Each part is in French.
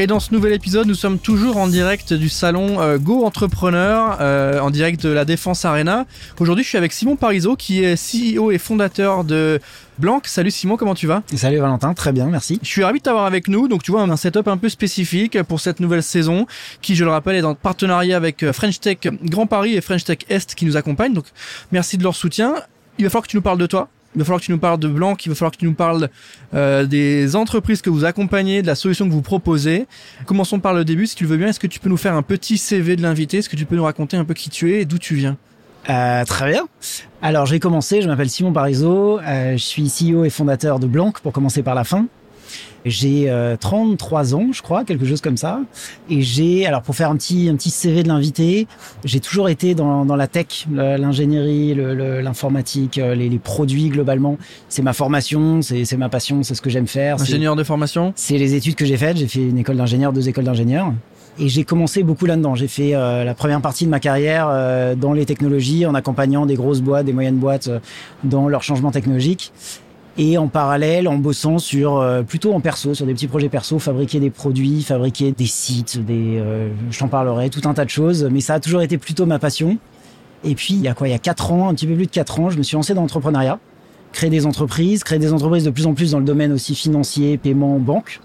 Et dans ce nouvel épisode, nous sommes toujours en direct du salon euh, Go Entrepreneur, euh, en direct de la Défense Arena. Aujourd'hui, je suis avec Simon Parizeau, qui est CEO et fondateur de Blanc. Salut Simon, comment tu vas? Salut Valentin, très bien, merci. Je suis ravi de t'avoir avec nous. Donc tu vois, on a un setup un peu spécifique pour cette nouvelle saison, qui, je le rappelle, est en partenariat avec euh, French Tech Grand Paris et French Tech Est qui nous accompagnent. Donc merci de leur soutien. Il va falloir que tu nous parles de toi il va falloir que tu nous parles de Blanc, il va falloir que tu nous parles euh, des entreprises que vous accompagnez, de la solution que vous proposez. Commençons par le début, si tu le veux bien. Est-ce que tu peux nous faire un petit CV de l'invité? Est-ce que tu peux nous raconter un peu qui tu es et d'où tu viens? Euh, très bien. Alors j'ai commencé, je m'appelle Simon Parizeau, euh, je suis CEO et fondateur de Blanc pour commencer par la fin. J'ai 33 euh, ans, je crois, quelque chose comme ça. Et j'ai, alors pour faire un petit, un petit CV de l'invité, j'ai toujours été dans, dans la tech, l'ingénierie, l'informatique, euh, les, les, produits globalement. C'est ma formation, c'est ma passion, c'est ce que j'aime faire. Ingénieur de formation C'est les études que j'ai faites. J'ai fait une école d'ingénieur, deux écoles d'ingénieur. Et j'ai commencé beaucoup là-dedans. J'ai fait euh, la première partie de ma carrière dans les technologies, en accompagnant des grosses boîtes, des moyennes boîtes dans leur changement technologique et en parallèle en bossant sur euh, plutôt en perso, sur des petits projets perso, fabriquer des produits, fabriquer des sites, des, euh, je parlerai, tout un tas de choses. Mais ça a toujours été plutôt ma passion. Et puis il y a quoi, il y a quatre ans, un petit peu plus de quatre ans, je me suis lancé dans l'entrepreneuriat, créer des entreprises, créer des entreprises de plus en plus dans le domaine aussi financier, paiement, banque.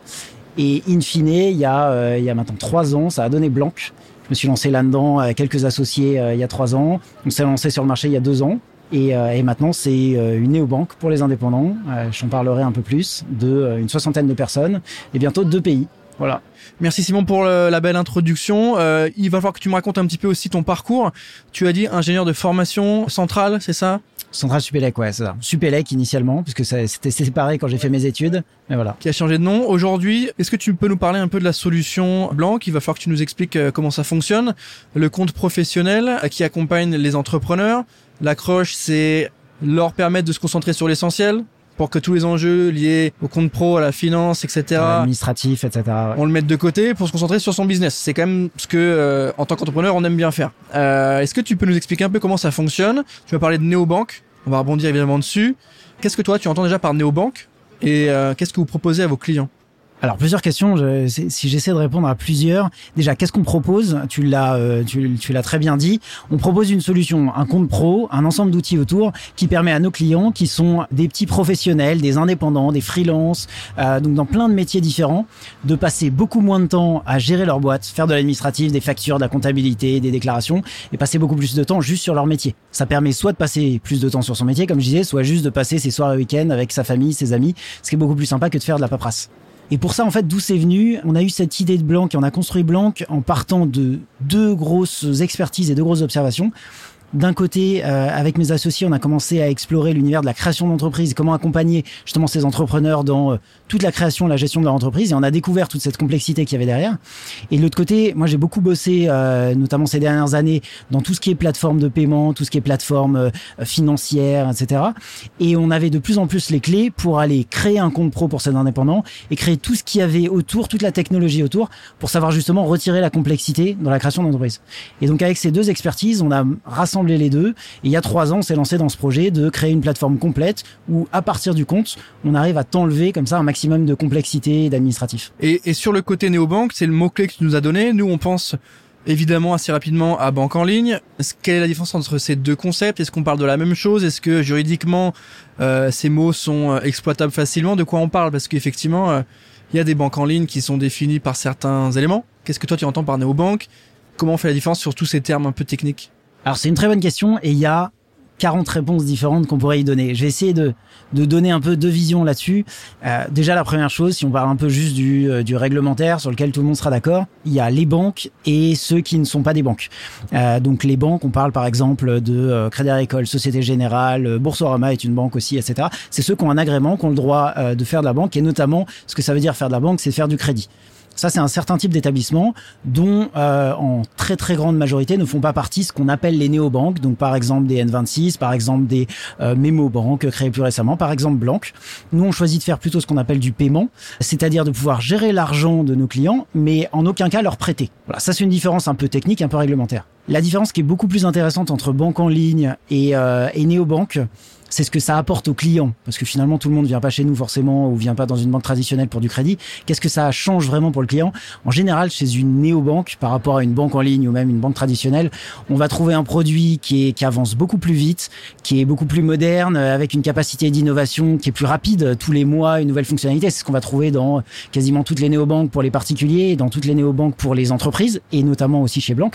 Et in fine, il y a euh, il y a maintenant trois ans, ça a donné blanc. Je me suis lancé là-dedans avec quelques associés il y a trois ans. On s'est lancé sur le marché il y a deux ans. Et, euh, et, maintenant, c'est euh, une néobanque pour les indépendants. Euh, J'en parlerai un peu plus de une soixantaine de personnes et bientôt deux pays. Voilà. Merci Simon pour la belle introduction. Euh, il va falloir que tu me racontes un petit peu aussi ton parcours. Tu as dit ingénieur de formation centrale, c'est ça? Centrale Supélec, ouais, c'est ça. Supélec initialement, puisque c'était séparé quand j'ai fait mes études. Mais voilà. Qui a changé de nom. Aujourd'hui, est-ce que tu peux nous parler un peu de la solution Blanc? Il va falloir que tu nous expliques comment ça fonctionne. Le compte professionnel qui accompagne les entrepreneurs. L'accroche, c'est leur permettre de se concentrer sur l'essentiel pour que tous les enjeux liés au compte pro, à la finance, etc., administratif, etc., on le mette de côté pour se concentrer sur son business. C'est quand même ce que, euh, en tant qu'entrepreneur, on aime bien faire. Euh, Est-ce que tu peux nous expliquer un peu comment ça fonctionne? Tu vas parler de néobanque. On va rebondir évidemment dessus. Qu'est-ce que toi, tu entends déjà par néobanque? Et euh, qu'est-ce que vous proposez à vos clients? Alors plusieurs questions. Je, si j'essaie de répondre à plusieurs, déjà qu'est-ce qu'on propose? Tu l'as, euh, tu, l'as très bien dit. On propose une solution, un compte pro, un ensemble d'outils autour qui permet à nos clients, qui sont des petits professionnels, des indépendants, des freelances, euh, donc dans plein de métiers différents, de passer beaucoup moins de temps à gérer leur boîte, faire de l'administratif, des factures, de la comptabilité, des déclarations, et passer beaucoup plus de temps juste sur leur métier. Ça permet soit de passer plus de temps sur son métier, comme je disais, soit juste de passer ses soirs et week-ends avec sa famille, ses amis, ce qui est beaucoup plus sympa que de faire de la paperasse. Et pour ça, en fait, d'où c'est venu On a eu cette idée de Blanc et on a construit Blanc en partant de deux grosses expertises et deux grosses observations. D'un côté, euh, avec mes associés, on a commencé à explorer l'univers de la création d'entreprise, comment accompagner justement ces entrepreneurs dans euh, toute la création, la gestion de leur entreprise, et on a découvert toute cette complexité qu'il y avait derrière. Et de l'autre côté, moi j'ai beaucoup bossé, euh, notamment ces dernières années, dans tout ce qui est plateforme de paiement, tout ce qui est plateforme financière, etc. Et on avait de plus en plus les clés pour aller créer un compte pro pour ces indépendants et créer tout ce qu'il y avait autour, toute la technologie autour, pour savoir justement retirer la complexité dans la création d'entreprise. Et donc avec ces deux expertises, on a rassemblé les deux. Et il y a trois ans, on s'est lancé dans ce projet de créer une plateforme complète où, à partir du compte, on arrive à t'enlever comme ça un maximum de complexité et d'administratif. Et, et sur le côté néobanque, c'est le mot-clé que tu nous as donné. Nous, on pense évidemment assez rapidement à banque en ligne. Quelle est la différence entre ces deux concepts? Est-ce qu'on parle de la même chose? Est-ce que juridiquement euh, ces mots sont euh, exploitables facilement? De quoi on parle? Parce qu'effectivement, euh, il y a des banques en ligne qui sont définies par certains éléments. Qu'est-ce que toi tu entends par néobanque? Comment on fait la différence sur tous ces termes un peu techniques? Alors c'est une très bonne question et il y a 40 réponses différentes qu'on pourrait y donner. Je vais essayer de, de donner un peu deux visions là-dessus. Euh, déjà la première chose, si on parle un peu juste du, euh, du réglementaire sur lequel tout le monde sera d'accord, il y a les banques et ceux qui ne sont pas des banques. Euh, donc les banques, on parle par exemple de euh, Crédit Agricole, Société Générale, euh, Boursorama est une banque aussi, etc. C'est ceux qui ont un agrément, qui ont le droit de faire de la banque et notamment ce que ça veut dire faire de la banque, c'est faire du crédit. Ça, c'est un certain type d'établissement dont, euh, en très très grande majorité, ne font pas partie ce qu'on appelle les néobanques. Donc, par exemple, des N26, par exemple, des euh, Bank créés plus récemment, par exemple, Blanc. Nous, on choisit de faire plutôt ce qu'on appelle du paiement, c'est-à-dire de pouvoir gérer l'argent de nos clients, mais en aucun cas leur prêter. Voilà, ça, c'est une différence un peu technique, un peu réglementaire. La différence qui est beaucoup plus intéressante entre banque en ligne et, euh, et néobanque, c'est ce que ça apporte aux clients. Parce que finalement, tout le monde vient pas chez nous forcément ou vient pas dans une banque traditionnelle pour du crédit. Qu'est-ce que ça change vraiment pour le client? En général, chez une néobanque, par rapport à une banque en ligne ou même une banque traditionnelle, on va trouver un produit qui, est, qui avance beaucoup plus vite, qui est beaucoup plus moderne, avec une capacité d'innovation qui est plus rapide. Tous les mois, une nouvelle fonctionnalité. C'est ce qu'on va trouver dans quasiment toutes les néobanques pour les particuliers, dans toutes les néobanques pour les entreprises, et notamment aussi chez Blanc.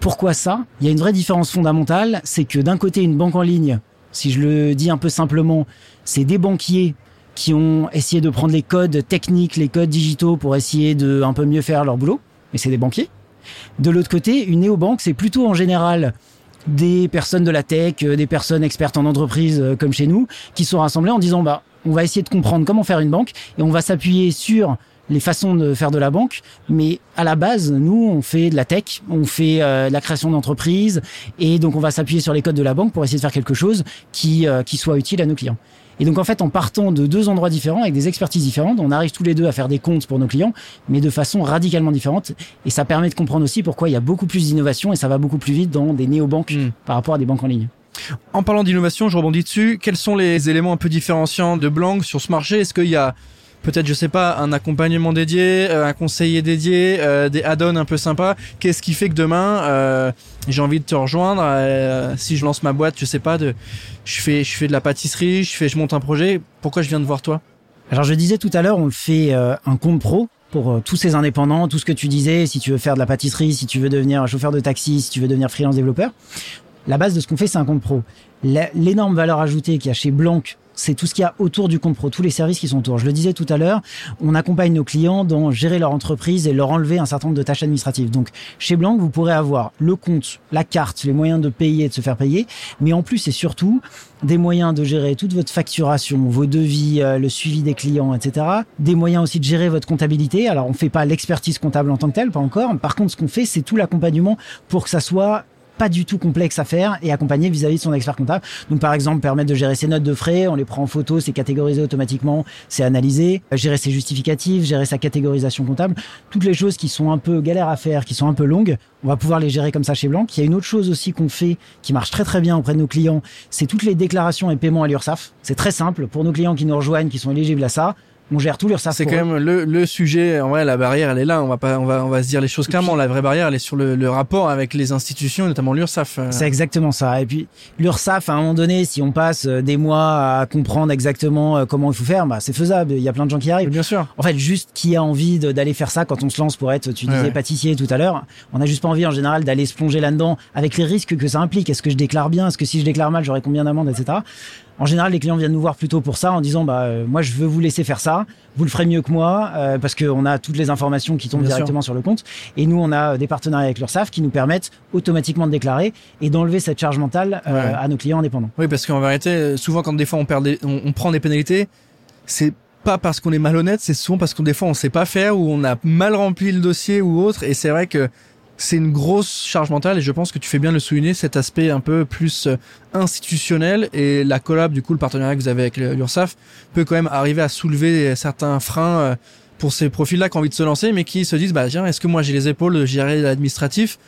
Pourquoi ça? Il y a une vraie différence fondamentale, c'est que d'un côté, une banque en ligne si je le dis un peu simplement, c'est des banquiers qui ont essayé de prendre les codes techniques, les codes digitaux pour essayer de un peu mieux faire leur boulot. Mais c'est des banquiers. De l'autre côté, une néobanque, c'est plutôt en général des personnes de la tech, euh, des personnes expertes en entreprise euh, comme chez nous, qui sont rassemblées en disant bah on va essayer de comprendre comment faire une banque et on va s'appuyer sur les façons de faire de la banque, mais à la base, nous, on fait de la tech, on fait euh, la création d'entreprises, et donc on va s'appuyer sur les codes de la banque pour essayer de faire quelque chose qui, euh, qui soit utile à nos clients. Et donc en fait, en partant de deux endroits différents, avec des expertises différentes, on arrive tous les deux à faire des comptes pour nos clients, mais de façon radicalement différente. Et ça permet de comprendre aussi pourquoi il y a beaucoup plus d'innovation et ça va beaucoup plus vite dans des néobanques hmm. par rapport à des banques en ligne. En parlant d'innovation, je rebondis dessus. Quels sont les éléments un peu différenciants de Blanc sur ce marché? Est-ce qu'il y a peut-être je sais pas un accompagnement dédié, euh, un conseiller dédié, euh, des add-ons un peu sympas. Qu'est-ce qui fait que demain euh, j'ai envie de te rejoindre si je lance ma boîte, je sais pas de je fais je fais de la pâtisserie, je fais je monte un projet, pourquoi je viens de voir toi? Alors je disais tout à l'heure, on fait un compte pro pour tous ces indépendants, tout ce que tu disais, si tu veux faire de la pâtisserie, si tu veux devenir chauffeur de taxi, si tu veux devenir freelance développeur. La base de ce qu'on fait, c'est un compte pro. L'énorme valeur ajoutée qu'il y a chez Blanc c'est tout ce qu'il y a autour du compte pro, tous les services qui sont autour. Je le disais tout à l'heure, on accompagne nos clients dans gérer leur entreprise et leur enlever un certain nombre de tâches administratives. Donc, chez Blanc, vous pourrez avoir le compte, la carte, les moyens de payer et de se faire payer, mais en plus et surtout, des moyens de gérer toute votre facturation, vos devis, euh, le suivi des clients, etc. Des moyens aussi de gérer votre comptabilité. Alors, on fait pas l'expertise comptable en tant que telle, pas encore. Par contre, ce qu'on fait, c'est tout l'accompagnement pour que ça soit pas du tout complexe à faire et accompagné vis-à-vis de son expert comptable. Donc par exemple permettre de gérer ses notes de frais, on les prend en photo, c'est catégorisé automatiquement, c'est analysé, gérer ses justificatifs, gérer sa catégorisation comptable, toutes les choses qui sont un peu galères à faire, qui sont un peu longues, on va pouvoir les gérer comme ça chez Blanc. Il y a une autre chose aussi qu'on fait qui marche très très bien auprès de nos clients, c'est toutes les déclarations et paiements à l'URSSAF. C'est très simple pour nos clients qui nous rejoignent, qui sont éligibles à ça on gère tout ça. C'est quand même le, le, sujet. En vrai, la barrière, elle est là. On va pas, on va, on va se dire les choses clairement. la vraie barrière, elle est sur le, le rapport avec les institutions, notamment l'URSSAF. C'est exactement ça. Et puis l'URSSAF, à un moment donné, si on passe euh, des mois à comprendre exactement euh, comment il faut faire, bah c'est faisable. Il y a plein de gens qui arrivent. Bien sûr. En fait, juste qui a envie d'aller faire ça quand on se lance pour être, tu disais pâtissier tout à l'heure. On a juste pas envie en général d'aller se plonger là-dedans avec les risques que ça implique. Est-ce que je déclare bien? Est-ce que si je déclare mal, j'aurai combien d'amendes, etc. En général, les clients viennent nous voir plutôt pour ça, en disant bah euh, moi je veux vous laisser faire ça, vous le ferez mieux que moi euh, parce qu'on a toutes les informations qui tombent directement sur le compte. Et nous, on a des partenariats avec l'URSSAF qui nous permettent automatiquement de déclarer et d'enlever cette charge mentale euh, à nos clients indépendants. Oui, parce qu'en vérité, souvent quand des fois on perd, on, prend des pénalités, c'est pas parce qu'on est malhonnête, c'est souvent parce qu'on des fois on sait pas faire ou on a mal rempli le dossier ou autre. Et c'est vrai que c'est une grosse charge mentale et je pense que tu fais bien le souligner, cet aspect un peu plus euh, institutionnel et la collab, du coup, le partenariat que vous avez avec l'URSAF peut quand même arriver à soulever certains freins euh, pour ces profils-là qui ont envie de se lancer mais qui se disent, bah tiens, est-ce que moi j'ai les épaules de gérer l'administratif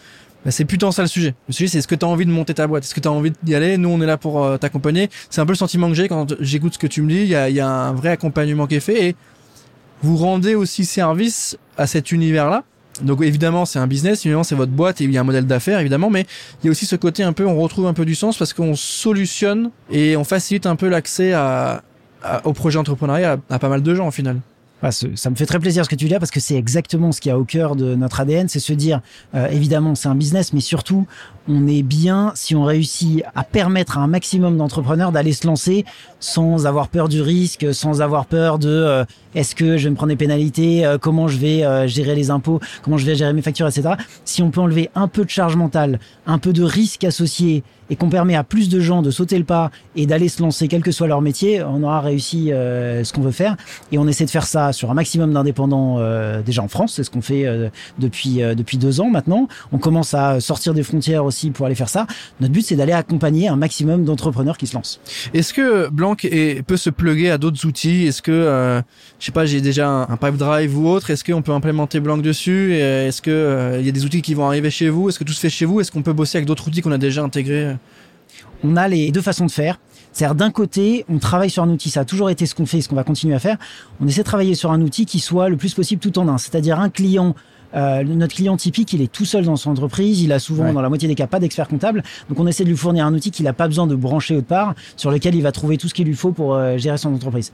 bah, c'est plutôt ça le sujet. Le sujet, c'est est-ce que tu as envie de monter ta boîte? Est-ce que tu as envie d'y aller? Nous, on est là pour euh, t'accompagner. C'est un peu le sentiment que j'ai quand j'écoute ce que tu me dis. Il y a, y a, un vrai accompagnement qui est fait et vous rendez aussi service à cet univers-là donc évidemment c'est un business, évidemment c'est votre boîte et il y a un modèle d'affaires évidemment, mais il y a aussi ce côté un peu, on retrouve un peu du sens parce qu'on solutionne et on facilite un peu l'accès à, au projet entrepreneurial à, pas mal de gens au final. Ça me fait très plaisir ce que tu dis là parce que c'est exactement ce qui a au cœur de notre ADN, c'est se dire euh, évidemment c'est un business, mais surtout on est bien si on réussit à permettre à un maximum d'entrepreneurs d'aller se lancer sans avoir peur du risque, sans avoir peur de euh, est-ce que je vais me prendre des pénalités, euh, comment je vais gérer les impôts, comment je vais gérer mes factures, etc. Si on peut enlever un peu de charge mentale, un peu de risque associé et qu'on permet à plus de gens de sauter le pas et d'aller se lancer, quel que soit leur métier, on aura réussi euh, ce qu'on veut faire. Et on essaie de faire ça sur un maximum d'indépendants euh, déjà en France. C'est ce qu'on fait euh, depuis depuis deux ans maintenant. On commence à sortir des frontières aussi pour aller faire ça. Notre but, c'est d'aller accompagner un maximum d'entrepreneurs qui se lancent. Est-ce que Blanc est, peut se plugger à d'autres outils? Est-ce que je sais pas, j'ai déjà un, un, Pipe Drive ou autre Est-ce qu'on peut implémenter Blanc dessus? Est-ce que il y a des outils qui vont arriver chez vous? Est-ce que tout se fait chez vous? Est-ce qu'on peut bosser avec d'autres outils qu'on a déjà intégrés On a les deux façons de faire. C'est-à-dire d'un côté, on travaille sur un outil, ça a toujours été ce qu'on fait et ce qu'on va continuer à faire. On essaie de travailler sur un outil qui soit le plus possible tout en un. C'est-à-dire un client euh, notre client typique, il est tout seul dans son entreprise, il a souvent, dans la moitié des cas, pas d'expert comptable. Donc on essaie de lui fournir un outil qu'il n'a pas besoin de brancher autre part, sur lequel il va trouver tout ce qu'il lui faut pour euh, gérer son entreprise.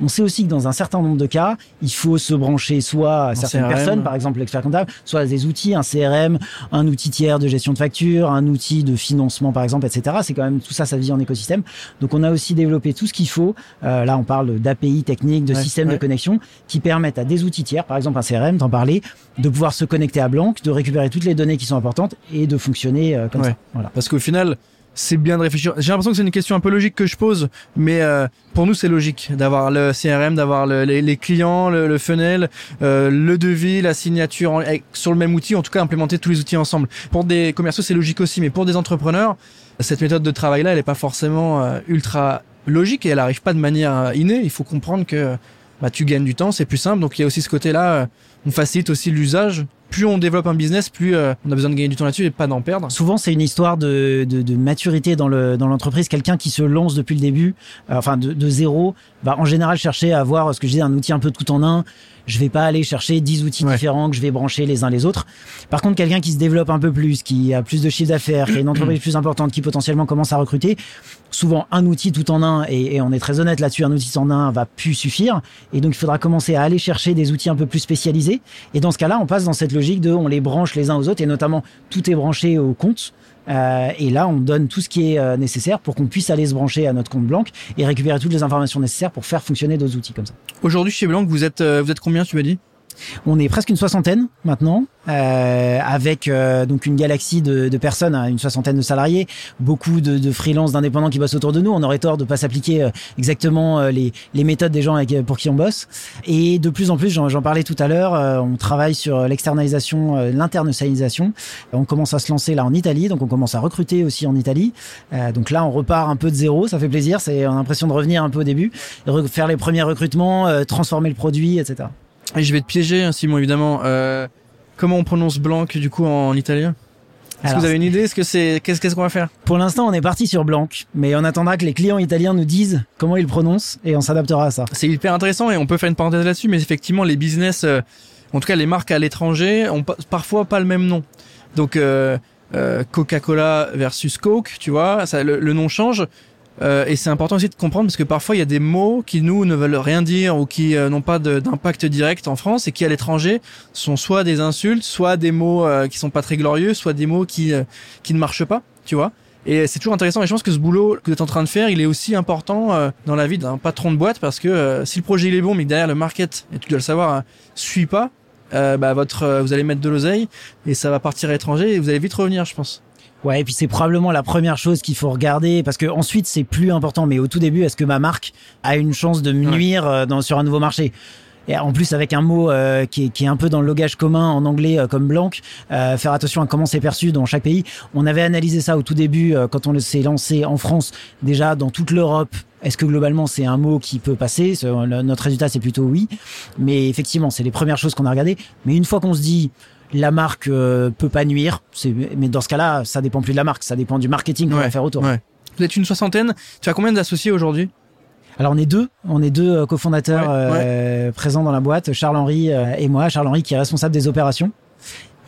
On sait aussi que dans un certain nombre de cas, il faut se brancher soit à certaines personnes, par exemple l'expert comptable, soit à des outils, un CRM, un outil tiers de gestion de facture, un outil de financement, par exemple, etc. C'est quand même tout ça, ça vit en écosystème. Donc on a aussi développé tout ce qu'il faut. Euh, là, on parle d'API techniques, de systèmes de connexion qui permettent à des outils tiers, par exemple un CRM, d'en parler, de pouvoir se connecter à Blanc, de récupérer toutes les données qui sont importantes et de fonctionner euh, comme ça. Voilà. Parce qu'au final, c'est bien de réfléchir. J'ai l'impression que c'est une question un peu logique que je pose, mais euh, pour nous c'est logique d'avoir le CRM, d'avoir le, les, clients, le, le funnel, euh, le devis, la signature sur le même outil, en tout cas implémenter tous les outils ensemble. Pour des commerciaux c'est logique aussi, mais pour des entrepreneurs, cette méthode de travail là, elle est pas forcément euh, ultra logique et elle arrive pas de manière innée. Il faut comprendre que bah, tu gagnes du temps, c'est plus simple. Donc il y a aussi ce côté-là, on facilite aussi l'usage plus on développe un business, plus euh, on a besoin de gagner du temps là-dessus et pas d'en perdre. Souvent, c'est une histoire de, de, de, maturité dans le dans l'entreprise. Quelqu'un qui se lance depuis le début, euh, enfin de, de, zéro, va en général chercher à avoir ce que je disais un outil un peu tout en un. Je vais pas aller chercher 10 outils différents que je vais brancher les uns les autres. Par contre, quelqu'un qui se développe un peu plus, qui a plus de chiffre d'affaires, qui a une entreprise plus importante, qui potentiellement commence à recruter, souvent un outil tout en un, et, et on est très honnête là-dessus, un outil en un va plus suffire. Et donc, il faudra commencer à aller chercher des outils un peu plus spécialisés. Et dans ce cas-là, on passe dans cette logique de on les branche les uns aux autres, et notamment tout est branché au compte. Euh, et là, on donne tout ce qui est euh, nécessaire pour qu'on puisse aller se brancher à notre compte Blanc et récupérer toutes les informations nécessaires pour faire fonctionner d'autres outils comme ça. Aujourd'hui, chez Blanc, vous êtes, euh, vous êtes combien, tu m'as dit? On est presque une soixantaine maintenant, euh, avec euh, donc une galaxie de, de, personnes, hein, une soixantaine de salariés, beaucoup de, de freelances, d'indépendants qui bossent autour de nous. On aurait tort de pas s'appliquer euh, exactement euh, les, les, méthodes des gens avec, pour qui on bosse. Et de plus en plus, j'en parlais tout à l'heure, on travaille sur l'externalisation, l'internationalisation. On commence à se lancer là en Italie, donc on commence à recruter aussi en Italie. donc là, on repart un peu de zéro, ça fait plaisir. C'est on a l'impression de revenir un peu au début, faire les premiers recrutements, transformer le produit, etc. Et je vais te piéger, hein, Simon, évidemment. Euh, comment on prononce blanc du coup en italien? Est-ce que vous avez une idée? Est-ce que c'est qu'est-ce qu'on va faire? Pour l'instant, on est parti sur blanc, mais on attendra que les clients italiens nous disent comment ils prononcent et on s'adaptera à ça. C'est hyper intéressant et on peut faire une parenthèse là-dessus, mais effectivement, les business, euh, en tout cas les marques à l'étranger, ont parfois pas le même nom. Donc euh, euh, Coca-Cola versus Coke, tu vois, ça, le nom change. Euh, et c'est important aussi de comprendre parce que parfois il y a des mots qui nous ne veulent rien dire ou qui euh, n'ont pas d'impact direct en France et qui à l'étranger sont soit des insultes, soit des mots euh, qui sont pas très glorieux, soit des mots qui qui ne marchent pas, tu vois. Et c'est toujours intéressant. Et je pense que ce boulot que vous êtes en train de faire, il est aussi important dans la vie d'un patron de boîte parce que si le projet il est bon, mais derrière le market, et tu dois le savoir, hein, suit pas, bah votre, vous allez mettre de l'oseille et ça va partir à l'étranger et vous allez vite revenir, je pense. Ouais, et puis c'est probablement la première chose qu'il faut regarder parce que ensuite c'est plus important. Mais au tout début, est-ce que ma marque a une chance de me nuire euh, dans, sur un nouveau marché? Et en plus avec un mot euh, qui, est, qui, est, un peu dans le logage commun en anglais euh, comme blanc, faire attention à comment c'est perçu dans chaque pays. On avait analysé ça au tout début quand on s'est lancé en France, déjà dans toute l'Europe. Est-ce que globalement c'est un mot qui peut passer? Notre résultat c'est plutôt oui, mais effectivement c'est les premières choses qu'on a regardées. Mais une fois qu'on se dit la marque euh, peut pas nuire. Mais dans ce cas-là, ça dépend plus de la marque, ça dépend du marketing qu'on va faire autour. Vous êtes une soixantaine. Tu as combien d'associés aujourd'hui? Alors on est deux, on est deux euh, cofondateurs euh, présents dans la boîte, Charles Henry et moi. Charles Henry qui est responsable des opérations.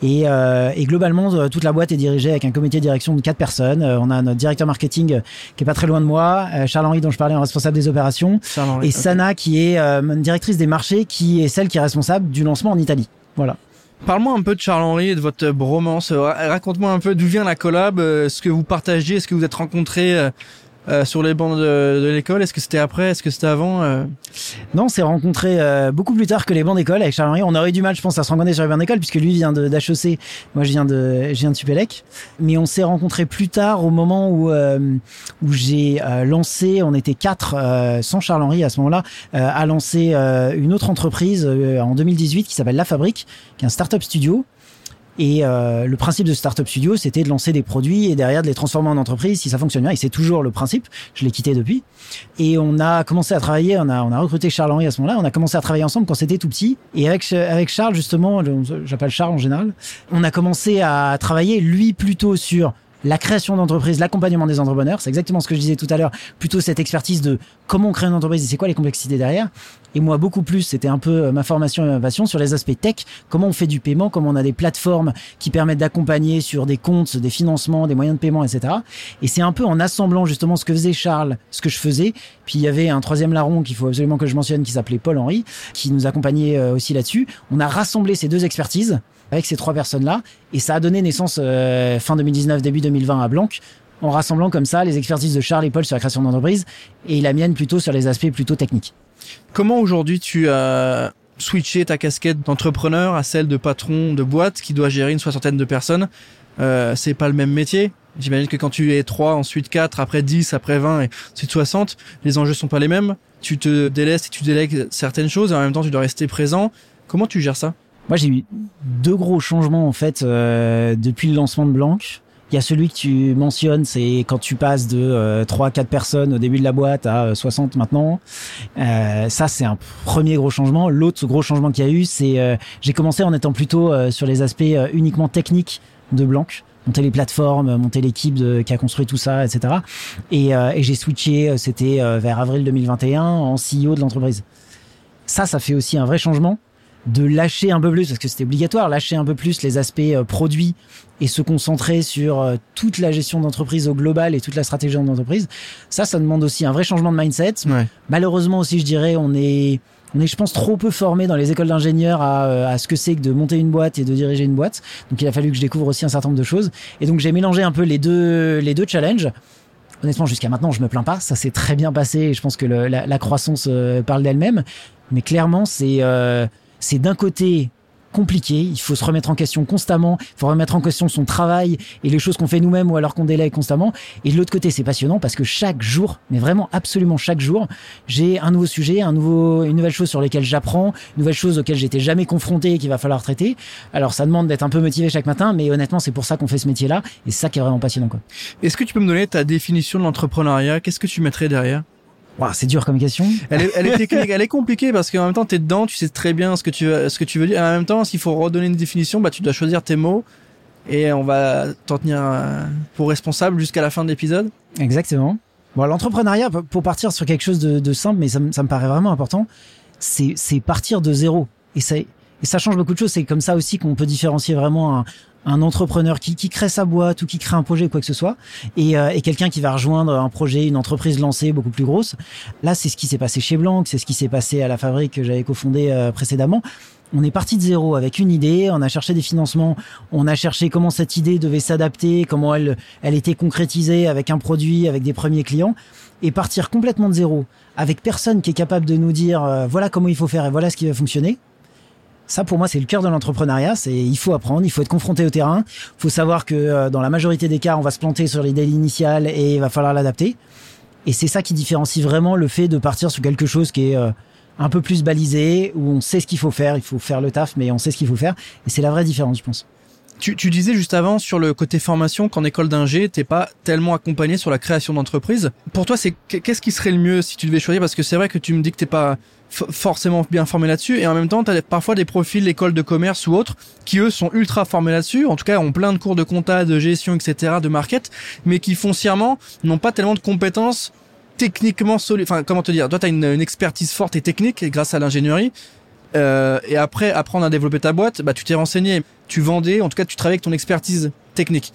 Et, et, globalement, toute la boîte est dirigée avec un comité de direction de quatre personnes. on a notre directeur marketing qui est pas très loin de moi, Charles Henry dont je parlais, en responsable des opérations, et Sana qui est directrice des marchés, qui est celle qui est responsable du lancement en Italie. Voilà. Parle-moi un peu de Charles-Henri et de votre bromance. Raconte-moi un peu d'où vient la collab, euh, ce que vous partagez, ce que vous êtes rencontrés euh, euh, sur les bancs de, l'école Est-ce que c'était après Est-ce que c'était avant euh? Non, on s'est rencontrés beaucoup plus tard que les bancs d'école avec Charles-Henri. On aurait eu du mal, je pense, à se rencontrer sur les bancs d'école puisque lui vient d'HEC, moi je viens de, je viens de Tupélec. Mais on s'est rencontrés plus tard au moment où, où j'ai lancé, on était quatre, sans Charles-Henri à ce moment-là, à lancer une autre entreprise en 2018 qui s'appelle La Fabrique, qui est un startup studio et euh, le principe de Startup Studio, c'était de lancer des produits et derrière de les transformer en entreprise si ça fonctionne bien. Et c'est toujours le principe. Je l'ai quitté depuis. Et on a commencé à travailler. On a, on a recruté Charles Henry à ce moment-là. On a commencé à travailler ensemble quand c'était tout petit. Et avec avec Charles justement, j'appelle Charles en général, on a commencé à travailler lui plutôt sur la création d'entreprise, l'accompagnement des entrepreneurs, c'est exactement ce que je disais tout à l'heure, plutôt cette expertise de comment on crée une entreprise et c'est quoi les complexités derrière. Et moi, beaucoup plus, c'était un peu euh, ma formation et ma passion sur les aspects tech, comment on fait du paiement, comment on a des plateformes qui permettent d'accompagner sur des comptes, des financements, des moyens de paiement, etc. Et c'est un peu en assemblant justement ce que faisait Charles, ce que je faisais. Puis il y avait un troisième larron qu'il faut absolument que je mentionne qui s'appelait Paul Henry, qui nous accompagnait euh, aussi là-dessus. On a rassemblé ces deux expertises avec ces trois personnes-là. Et ça a donné naissance euh, fin 2019, début 2020 à Blanc, en rassemblant comme ça les expertises de Charles et Paul sur la création d'entreprise et la mienne plutôt sur les aspects plutôt techniques. Comment aujourd'hui tu as switché ta casquette d'entrepreneur à celle de patron de boîte qui doit gérer une soixantaine de personnes? Euh, C'est pas le même métier. J'imagine que quand tu es 3, ensuite 4, après 10, après 20 et ensuite 60, les enjeux sont pas les mêmes. Tu te délaisses et tu délègues certaines choses et en même temps tu dois rester présent. Comment tu gères ça? Moi, j'ai eu deux gros changements en fait euh, depuis le lancement de Blanc. Il y a celui que tu mentionnes, c'est quand tu passes de euh, 3 4 personnes au début de la boîte à 60 euh, maintenant. Euh, ça c'est un premier gros changement. L'autre gros changement qu'il y a eu, c'est euh, j'ai commencé en étant plutôt sur les aspects uniquement techniques de Blanc monter les plateformes, monter l'équipe qui a construit tout ça, etc. Et, et j'ai switché, c'était vers avril 2021 en CEO de l'entreprise. Ça, ça fait aussi un vrai changement de lâcher un peu plus, parce que c'était obligatoire, lâcher un peu plus les aspects euh, produits et se concentrer sur euh, toute la gestion d'entreprise au global et toute la stratégie d'entreprise. Ça, ça demande aussi un vrai changement de mindset. Malheureusement aussi, je dirais, on est, on est, je pense, trop peu formé dans les écoles d'ingénieurs à, euh, à, ce que c'est que de monter une boîte et de diriger une boîte. Donc, il a fallu que je découvre aussi un certain nombre de choses. Et donc, j'ai mélangé un peu les deux, les deux challenges. Honnêtement, jusqu'à maintenant, je me plains pas. Ça s'est très bien passé et je pense que la, la, croissance parle d'elle-même. Mais clairement, c'est c'est d'un côté compliqué, il faut se remettre en question constamment, il faut remettre en question son travail et les choses qu'on fait nous-mêmes ou alors qu'on délègue constamment. Et de l'autre côté, c'est passionnant parce que chaque jour, mais vraiment absolument chaque jour, j'ai un nouveau sujet, un nouveau, une nouvelle chose sur lesquelles j'apprends, une nouvelle chose auxquelles j'étais jamais confronté et qu'il va falloir traiter. Alors ça demande d'être un peu motivé chaque matin, mais honnêtement, c'est pour ça qu'on fait ce métier-là et c'est ça qui est vraiment passionnant. Est-ce que tu peux me donner ta définition de l'entrepreneuriat? Qu'est-ce que tu mettrais derrière? C'est dur comme question. Elle est, elle est technique, elle est compliquée parce qu'en même temps, t'es dedans, tu sais très bien ce que tu veux, ce que tu veux dire. Et en même temps, s'il faut redonner une définition, bah, tu dois choisir tes mots et on va t'en tenir euh, pour responsable jusqu'à la fin de l'épisode. Exactement. Bon, l'entrepreneuriat, pour partir sur quelque chose de, de simple, mais ça, ça, me paraît vraiment important, c'est, c'est partir de zéro. Et ça, et ça change beaucoup de choses. C'est comme ça aussi qu'on peut différencier vraiment un, un entrepreneur qui, qui crée sa boîte ou qui crée un projet quoi que ce soit et, euh, et quelqu'un qui va rejoindre un projet une entreprise lancée beaucoup plus grosse là c'est ce qui s'est passé chez Blanc c'est ce qui s'est passé à la fabrique que j'avais cofondé euh, précédemment on est parti de zéro avec une idée, on a cherché des financements, on a cherché comment cette idée devait s'adapter, comment elle, elle était concrétisée avec un produit, avec des premiers clients, et partir complètement de zéro, avec personne qui est capable de nous dire euh, voilà comment il faut faire et voilà ce qui va fonctionner. Ça, pour moi, c'est le cœur de l'entrepreneuriat. C'est il faut apprendre, il faut être confronté au terrain. Il faut savoir que euh, dans la majorité des cas, on va se planter sur l'idée initiale et il va falloir l'adapter. Et c'est ça qui différencie vraiment le fait de partir sur quelque chose qui est euh, un peu plus balisé, où on sait ce qu'il faut faire. Il faut faire le taf, mais on sait ce qu'il faut faire. Et c'est la vraie différence, je pense. Tu, tu, disais juste avant sur le côté formation qu'en école d'ingé, t'es pas tellement accompagné sur la création d'entreprise. Pour toi, c'est qu'est-ce qui serait le mieux si tu devais choisir? Parce que c'est vrai que tu me dis que t'es pas forcément bien formé là-dessus et en même temps tu as parfois des profils d'école de commerce ou autres qui eux sont ultra formés là-dessus en tout cas ont plein de cours de compta de gestion etc de market mais qui foncièrement n'ont pas tellement de compétences techniquement solides enfin comment te dire toi tu as une, une, expertise forte et technique grâce à l'ingénierie euh, et après apprendre à développer ta boîte, bah tu t'es renseigné, tu vendais, en tout cas tu travaillais avec ton expertise technique.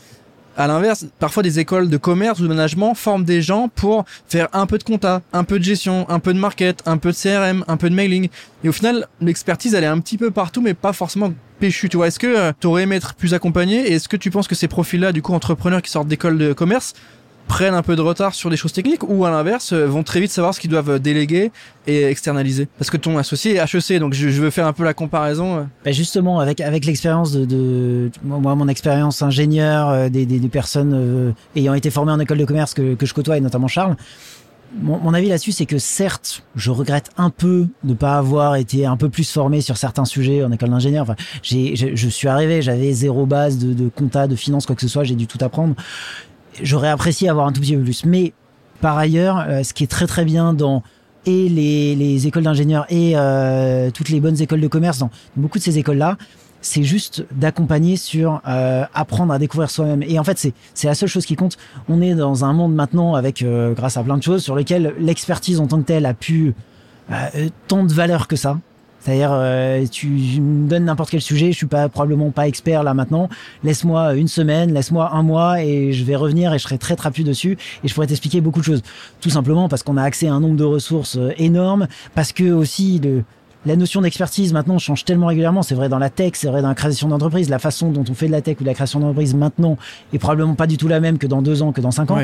À l'inverse, parfois des écoles de commerce ou de management forment des gens pour faire un peu de compta, un peu de gestion, un peu de market, un peu de CRM, un peu de mailing. Et au final, l'expertise, elle est un petit peu partout, mais pas forcément péchu. Tu vois, est-ce que euh, tu aurais aimé être plus accompagné? Et est-ce que tu penses que ces profils-là, du coup, entrepreneurs qui sortent d'écoles de commerce, prennent un peu de retard sur des choses techniques ou à l'inverse euh, vont très vite savoir ce qu'ils doivent déléguer et externaliser Parce que ton associé est HEC, donc je, veux faire un peu la comparaison. Bah justement, avec avec l'expérience de, de, moi mon expérience ingénieur, euh, des, des, personnes euh, ayant été formées en école de commerce que, que je côtoie et notamment Charles. Mon, mon avis là-dessus, c'est que certes, je regrette un peu de ne pas avoir été un peu plus formé sur certains sujets en école d'ingénieur. Enfin, j'ai, je suis arrivé, j'avais zéro base de, de compta, de finance, quoi que ce soit, j'ai dû tout apprendre j'aurais apprécié avoir un tout petit peu plus. Mais par ailleurs, euh, ce qui est très très bien dans et les, les écoles d'ingénieurs et euh, toutes les bonnes écoles de commerce, dans beaucoup de ces écoles-là, c'est juste d'accompagner sur euh, apprendre à découvrir soi-même. Et en fait, c'est la seule chose qui compte. On est dans un monde maintenant avec grâce à plein de choses sur lesquelles l'expertise en tant que telle a pu euh, tant de valeur que ça. C'est-à-dire, euh, tu me donnes n'importe quel sujet, je suis pas probablement pas expert là maintenant. Laisse-moi une semaine, laisse-moi un mois et je vais revenir et je serai très trapu dessus et je pourrais t'expliquer beaucoup de choses. Tout simplement parce qu'on a accès à un nombre de ressources euh, énormes, parce que aussi le la notion d'expertise maintenant change tellement régulièrement. C'est vrai dans la tech, c'est vrai dans la création d'entreprise. La façon dont on fait de la tech ou de la création d'entreprise maintenant est probablement pas du tout la même que dans deux ans, que dans cinq ans.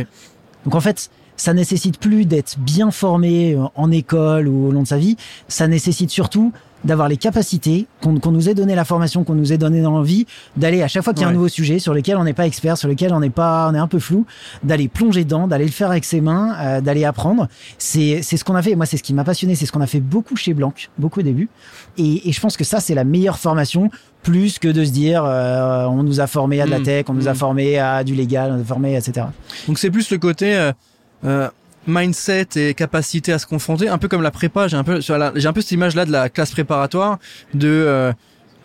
Donc en fait, ça nécessite plus d'être bien formé euh, en école ou au long de sa vie. Ça nécessite surtout d'avoir les capacités, qu'on nous ait donné la formation, qu'on nous ait donné dans l'envie, d'aller à chaque fois qu'il y a un nouveau sujet sur lequel on n'est pas expert, sur lequel on n'est pas, on est un peu flou, d'aller plonger dedans, d'aller le faire avec ses mains, euh, d'aller apprendre. C'est c'est ce qu'on a fait. Moi, c'est ce qui m'a passionné, c'est ce qu'on a fait beaucoup chez Blanc, beaucoup au début. Et, et je pense que ça, c'est la meilleure formation, plus que de se dire, euh, on nous a formé à de la Mm. tech, on nous a Mm. formé à du légal, on nous a formé, etc. Donc c'est plus le côté euh, mindset et capacité à se confronter, un peu comme la prépa. J'ai un peu, j'ai un peu cette image là de la classe préparatoire. De euh,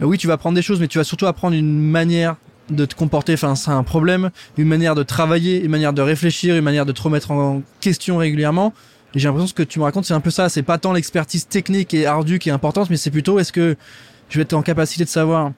oui, tu vas apprendre des choses, mais tu vas surtout apprendre une manière de te comporter face à un problème, une manière de travailler, une manière de réfléchir, une manière de te remettre en question régulièrement. Et j'ai l'impression que ce que tu me racontes, c'est un peu ça. C'est pas tant l'expertise technique et ardue qui est importante, mais c'est plutôt est-ce que je vais être en capacité de savoir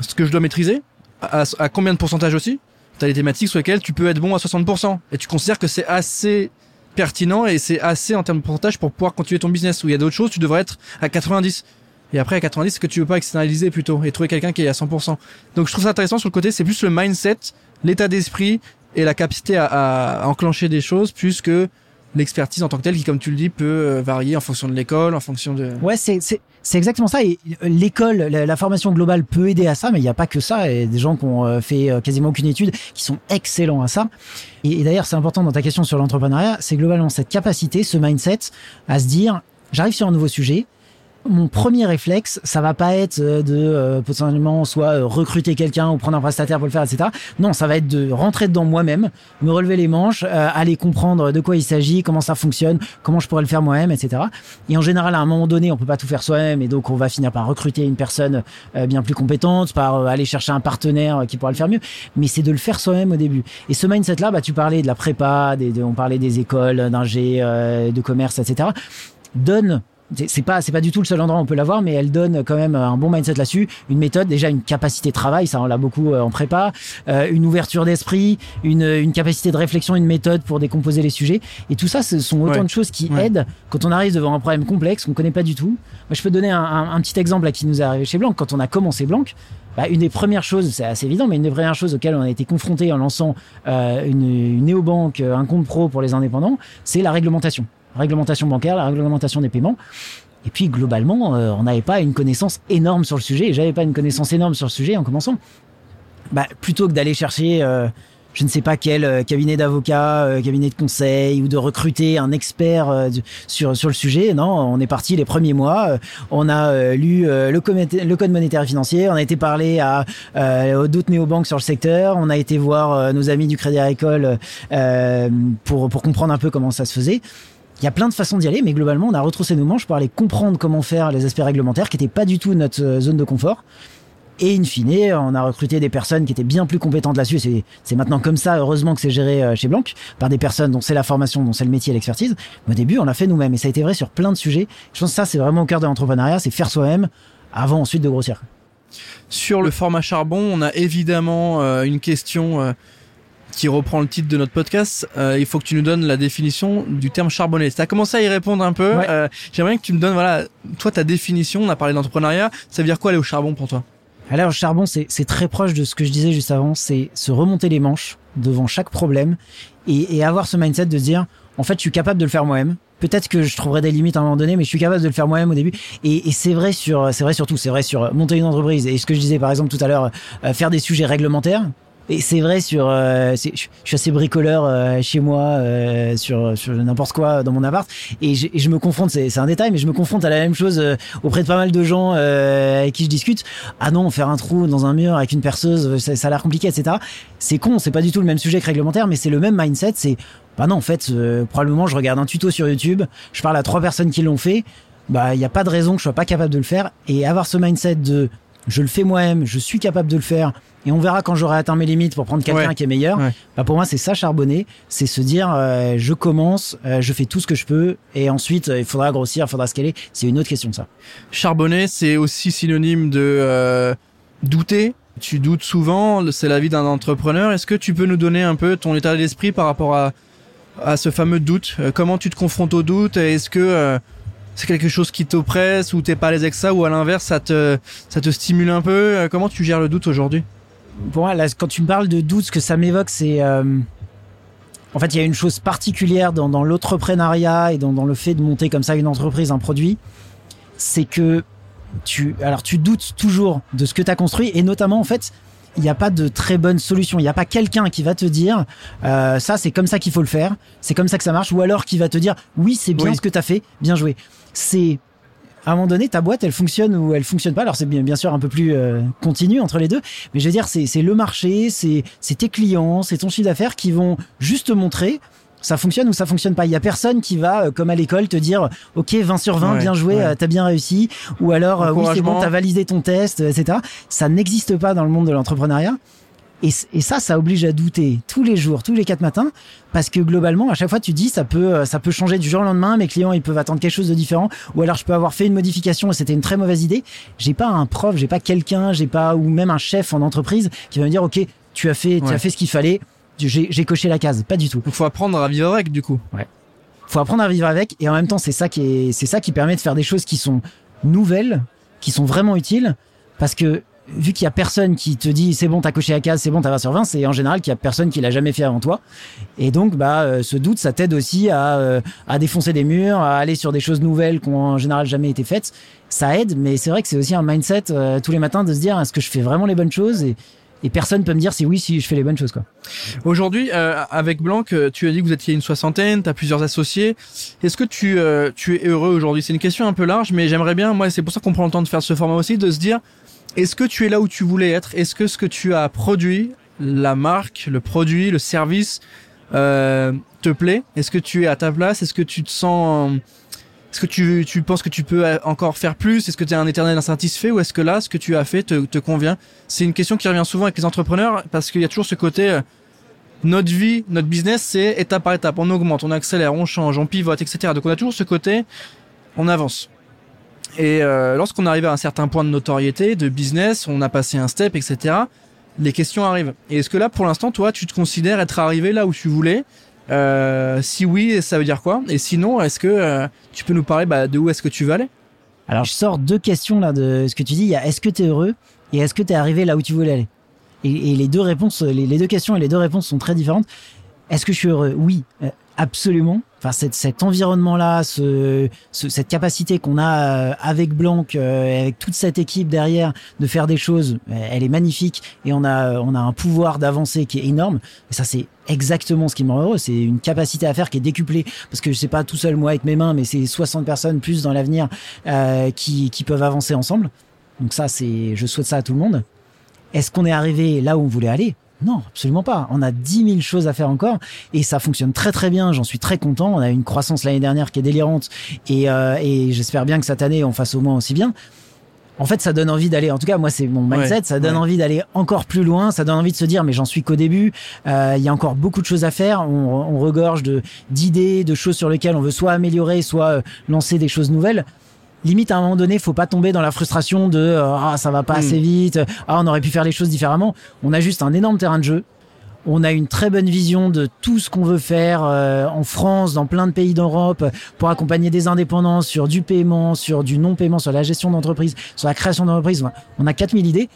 ce que je dois maîtriser, à combien de pourcentage aussi? T'as des thématiques sur lesquelles tu peux être bon à 60%. Et tu considères que c'est assez pertinent et c'est assez en termes de pourcentage pour pouvoir continuer ton business. Où il y a d'autres choses, tu devrais être à 90. Et après, à 90, c'est que tu veux pas externaliser plutôt et trouver quelqu'un qui est à 100%. Donc je trouve ça intéressant sur le côté, c'est plus le mindset, l'état d'esprit et la capacité à, à enclencher des choses plus que l'expertise en tant que telle qui, comme tu le dis, peut euh, varier en fonction de l'école, en fonction de... Ouais, c'est c'est c'est exactement ça. Et euh, l'école, la, formation globale peut aider à ça, mais il n'y a pas que ça. Et des gens qui ont euh, fait quasiment aucune étude, qui sont excellents à ça. Et, et d'ailleurs, c'est important dans ta question sur l'entrepreneuriat, c'est globalement cette capacité, ce mindset, à se dire, j'arrive sur un nouveau sujet. Mon premier réflexe, ça va pas être euh, de euh, potentiellement soit euh, recruter quelqu'un ou prendre un prestataire pour le faire, etc. Non, ça va être de rentrer dedans moi-même, me relever les manches, euh, aller comprendre de quoi il s'agit, comment ça fonctionne, comment je pourrais le faire moi-même, etc. Et en général, à un moment donné, on peut pas tout faire soi-même, et donc on va finir par recruter une personne euh, bien plus compétente, par euh, aller chercher un partenaire qui pourra le faire mieux. Mais c'est de le faire soi-même au début. Et ce mindset-là, bah, tu parlais de la prépa, des, de- on parlait des écoles d'ingé, de commerce, etc. Donne c'est- pas c'est pas du tout le seul endroit où on peut l'avoir mais elle donne quand même un bon mindset là-dessus une méthode déjà une capacité de travail ça on l'a beaucoup euh, en prépa euh, une ouverture d'esprit une, une capacité de réflexion une méthode pour décomposer les sujets et tout ça ce sont autant Ouais. de choses qui Ouais. aident quand on arrive devant un problème complexe qu'on connaît pas du tout Moi, je peux donner un, un- un petit exemple là qui nous est arrivé chez Blanc quand on a commencé Blanc bah, une des premières choses, c'est assez évident, mais une des premières choses auxquelles on a été confronté en lançant euh, une, une néobanque, un compte pro pour les indépendants, c'est la réglementation. Réglementation bancaire, la réglementation des paiements. Et puis globalement, euh, on n'avait pas une connaissance énorme sur le sujet, et j'avais pas une connaissance énorme sur le sujet en commençant. Bah, plutôt que d'aller chercher, euh, je ne sais pas quel euh, cabinet d'avocats, euh, cabinet de conseil, ou de recruter un expert euh, sur sur le sujet, non, on est parti les premiers mois. euh, on a lu le, comité- le code monétaire et financier, on a été parler à d'autres néobanques sur le secteur, on a été voir nos amis du Crédit Agricole pour pour comprendre un peu comment ça se faisait. Il y a plein de façons d'y aller, mais globalement, on a retroussé nos manches pour aller comprendre comment faire les aspects réglementaires, qui n'étaient pas du tout notre euh, zone de confort. Et in fine, on a recruté des personnes qui étaient bien plus compétentes là-dessus. C'est, c'est maintenant comme ça, heureusement que c'est géré euh, chez Blanc, par des personnes dont c'est la formation, dont c'est le métier et l'expertise. Mais au début, on l'a fait nous-mêmes. Et ça a été vrai sur plein de sujets. Je pense que ça, c'est vraiment au cœur de l'entrepreneuriat, c'est faire soi-même avant ensuite de grossir. Sur le format charbon, on a évidemment euh, une question qui reprend le titre de notre podcast. Euh, il faut que tu nous donnes la définition du terme charbonné. Tu as commencé à y répondre un peu. Ouais. Euh, J'aimerais que tu me donnes, voilà, toi, ta définition. On a parlé d'entrepreneuriat. Ça veut dire quoi aller au charbon pour toi? Alors, le charbon, c'est très proche de ce que je disais juste avant. C'est se remonter les manches devant chaque problème et, et avoir ce mindset de dire, en fait, je suis capable de le faire moi-même. Peut-être que je trouverai des limites à un moment donné, mais je suis capable de le faire moi-même au début. Et, et c'est vrai sur, c'est vrai surtout, c'est vrai sur monter une entreprise. Et ce que je disais par exemple tout à l'heure, euh, faire des sujets réglementaires. Et c'est vrai sur, euh, je suis assez bricoleur euh, chez moi euh, sur sur n'importe quoi dans mon appart et je, et je me confronte, c'est un détail, mais je me confronte à la même chose auprès de pas mal de gens avec qui je discute. Ah non, faire un trou dans un mur avec une perceuse, ça, ça a l'air compliqué, etc. C'est con, c'est pas du tout le même sujet que réglementaire, mais c'est le même mindset. C'est bah non, en fait, probablement je regarde un tuto sur YouTube, je parle à trois personnes qui l'ont fait. Bah, il n'y a pas de raison que je sois pas capable de le faire et avoir ce mindset de je le fais moi-même, je suis capable de le faire, et on verra quand j'aurai atteint mes limites pour prendre quelqu'un qui est meilleur. Bah pour moi, c'est ça charbonner, c'est se dire euh, je commence, euh, je fais tout ce que je peux, et ensuite euh, il faudra grossir, il faudra scaler. C'est une autre question ça. Charbonner, c'est aussi synonyme de douter. Tu doutes souvent, c'est la vie d'un entrepreneur. Est-ce que tu peux nous donner un peu ton état d'esprit par rapport à, à ce fameux doute? Comment tu te confrontes au doute? Est-ce que c'est quelque chose qui t'oppresse ou t'es pas à l'aise avec ça? Ou à l'inverse ça te ça te stimule un peu? Comment tu gères le doute aujourd'hui? Pour moi, là, quand tu me parles de doute, ce que ça m'évoque, c'est euh, en fait il y a une chose particulière dans, dans l'entrepreneuriat et dans, dans le fait de monter comme ça une entreprise, un produit, c'est que tu alors tu doutes toujours de ce que tu as construit et notamment en fait il n'y a pas de très bonne solution. Il n'y a pas quelqu'un qui va te dire euh, ça c'est comme ça qu'il faut le faire, c'est comme ça que ça marche, ou alors qui va te dire oui c'est bien ce que tu as fait, bien joué. C'est à un moment donné, ta boîte, elle fonctionne ou elle fonctionne pas. Alors c'est bien, bien sûr un peu plus euh, continu entre les deux, mais je veux dire, c'est le marché, c'est tes clients, c'est ton chiffre d'affaires qui vont juste te montrer ça fonctionne ou ça fonctionne pas. Il y a personne qui va, euh, comme à l'école, te dire OK, 20 sur 20, bien joué, tu t'as bien réussi, ou alors euh, oui c'est bon, t'as validé ton test, etc. Ça n'existe pas dans le monde de l'entrepreneuriat. Et, et, ça, ça oblige à douter tous les jours, tous les quatre matins, parce que globalement, à chaque fois, tu dis ça peut, euh, ça peut changer du jour au lendemain. Mes clients, ils peuvent attendre quelque chose de différent, ou alors je peux avoir fait une modification et c'était une très mauvaise idée. J'ai pas un prof, j'ai pas quelqu'un, j'ai pas ou même un chef en entreprise qui va me dire ok, tu as fait, tu as fait ce qu'il fallait j'ai coché la case, pas du tout. Il faut apprendre à vivre avec, du coup. Ouais. Faut apprendre à vivre avec, et en même temps, c'est ça qui est, c'est ça qui permet de faire des choses qui sont nouvelles, qui sont vraiment utiles, parce que vu qu'il y a personne qui te dit c'est bon t'as coché la case c'est bon t'as 20 sur 20 c'est en général qu'il y a personne qui l'a jamais fait avant toi et donc bah euh, ce doute ça t'aide aussi à euh, à défoncer des murs à aller sur des choses nouvelles qui ont en général jamais été faites ça aide mais c'est vrai que c'est aussi un mindset euh, tous les matins de se dire est-ce que je fais vraiment les bonnes choses? Et et personne peut me dire si oui, si je fais les bonnes choses. quoi. Aujourd'hui, euh, avec Blanc, euh, tu as dit que vous étiez une soixantaine, tu as plusieurs associés. Est-ce que tu, euh, tu es heureux aujourd'hui? C'est une question un peu large, mais j'aimerais bien, moi c'est pour ça qu'on prend le temps de faire ce format aussi, de se dire, est-ce que tu es là où tu voulais être? Est-ce que ce que tu as produit, la marque, le produit, le service, te plaît? Est-ce que tu es à ta place? Est-ce que tu te sens est-ce que tu, tu penses que tu peux encore faire plus? Est-ce que tu es un éternel insatisfait? Ou est-ce que là, ce que tu as fait te, te convient? C'est une question qui revient souvent avec les entrepreneurs parce qu'il y a toujours ce côté, euh, notre vie, notre business, c'est étape par étape. On augmente, on accélère, on change, on pivote, etc. Donc on a toujours ce côté, on avance. Et euh, lorsqu'on arrive à un certain point de notoriété, de business, on a passé un step, etc. Les questions arrivent. Et est-ce que là, pour l'instant, toi, tu te considères être arrivé là où tu voulais? Euh, si oui, ça veut dire quoi? Et sinon, est-ce que euh, tu peux nous parler bah, de où est-ce que tu veux aller? Alors, je sors deux questions là de ce que tu dis. Il y a est-ce que tu es heureux? Et est-ce que tu es arrivé là où tu voulais aller? Et, les deux réponses, les, deux questions et les deux réponses sont très différentes. Est-ce que je suis heureux? Oui, euh, absolument. Enfin, cet, cet environnement-là, ce, cette capacité qu'on a avec Blanc, avec toute cette équipe derrière, de faire des choses, elle est magnifique et on a, on a un pouvoir d'avancer qui est énorme. Et ça, c'est exactement ce qui me rend heureux. C'est une capacité à faire qui est décuplée parce que je sais pas tout seul moi avec mes mains, mais c'est 60 personnes plus dans l'avenir euh, qui, qui peuvent avancer ensemble. Donc ça, c'est, je souhaite ça à tout le monde. Est-ce qu'on est arrivé là où on voulait aller? Non, absolument pas. On a 10 000 choses à faire encore et ça fonctionne très très bien. J'en suis très content. On a une croissance l'année dernière qui est délirante et, euh, et j'espère bien que cette année on fasse au moins aussi bien en fait, ça donne envie d'aller. En tout cas, moi, c'est mon mindset. ça donne envie d'aller encore plus loin. Ça donne envie de se dire, mais j'en suis qu'au début. Euh, il y a encore beaucoup de choses à faire. On, on regorge de d'idées, de choses sur lesquelles on veut soit améliorer, soit euh, lancer des choses nouvelles. Limite, à un moment donné, faut pas tomber dans la frustration de euh, ah ça va pas hmm. assez vite. Ah on aurait pu faire les choses différemment. On a juste un énorme terrain de jeu On a une très bonne vision de tout ce qu'on veut faire euh, en France, dans plein de pays d'Europe, pour accompagner des indépendants sur du paiement, sur du non-paiement, sur la gestion d'entreprise, sur la création d'entreprise. On a 4000 idées.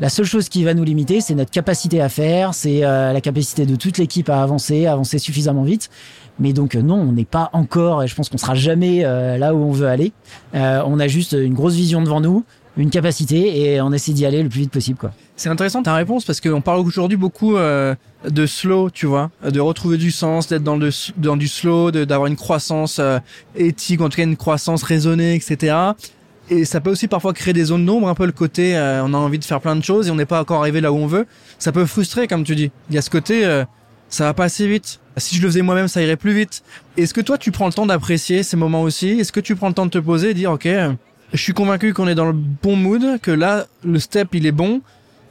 La seule chose qui va nous limiter, c'est notre capacité à faire, c'est euh, la capacité de toute l'équipe à avancer, à avancer suffisamment vite. Mais donc non, on n'est pas encore, et je pense qu'on sera jamais là où on veut aller. on a juste une grosse vision devant nous, une capacité et on essaie d'y aller le plus vite possible quoi. C'est intéressant ta réponse parce qu'on parle aujourd'hui beaucoup euh, de slow, tu vois, de retrouver du sens, d'être dans le dans du slow, d'avoir une croissance euh, éthique, en tout cas une croissance raisonnée, etc. Et ça peut aussi parfois créer des zones d'ombre, un peu le côté euh, on a envie de faire plein de choses et on n'est pas encore arrivé là où on veut. Ça peut frustrer comme tu dis. Il y a ce côté ça va pas assez vite. Si je le faisais moi-même, ça irait plus vite. Est-ce que toi tu prends le temps d'apprécier ces moments aussi? Est-ce que tu prends le temps de te poser et dire OK, je suis convaincu qu'on est dans le bon mood, que là, le step, il est bon,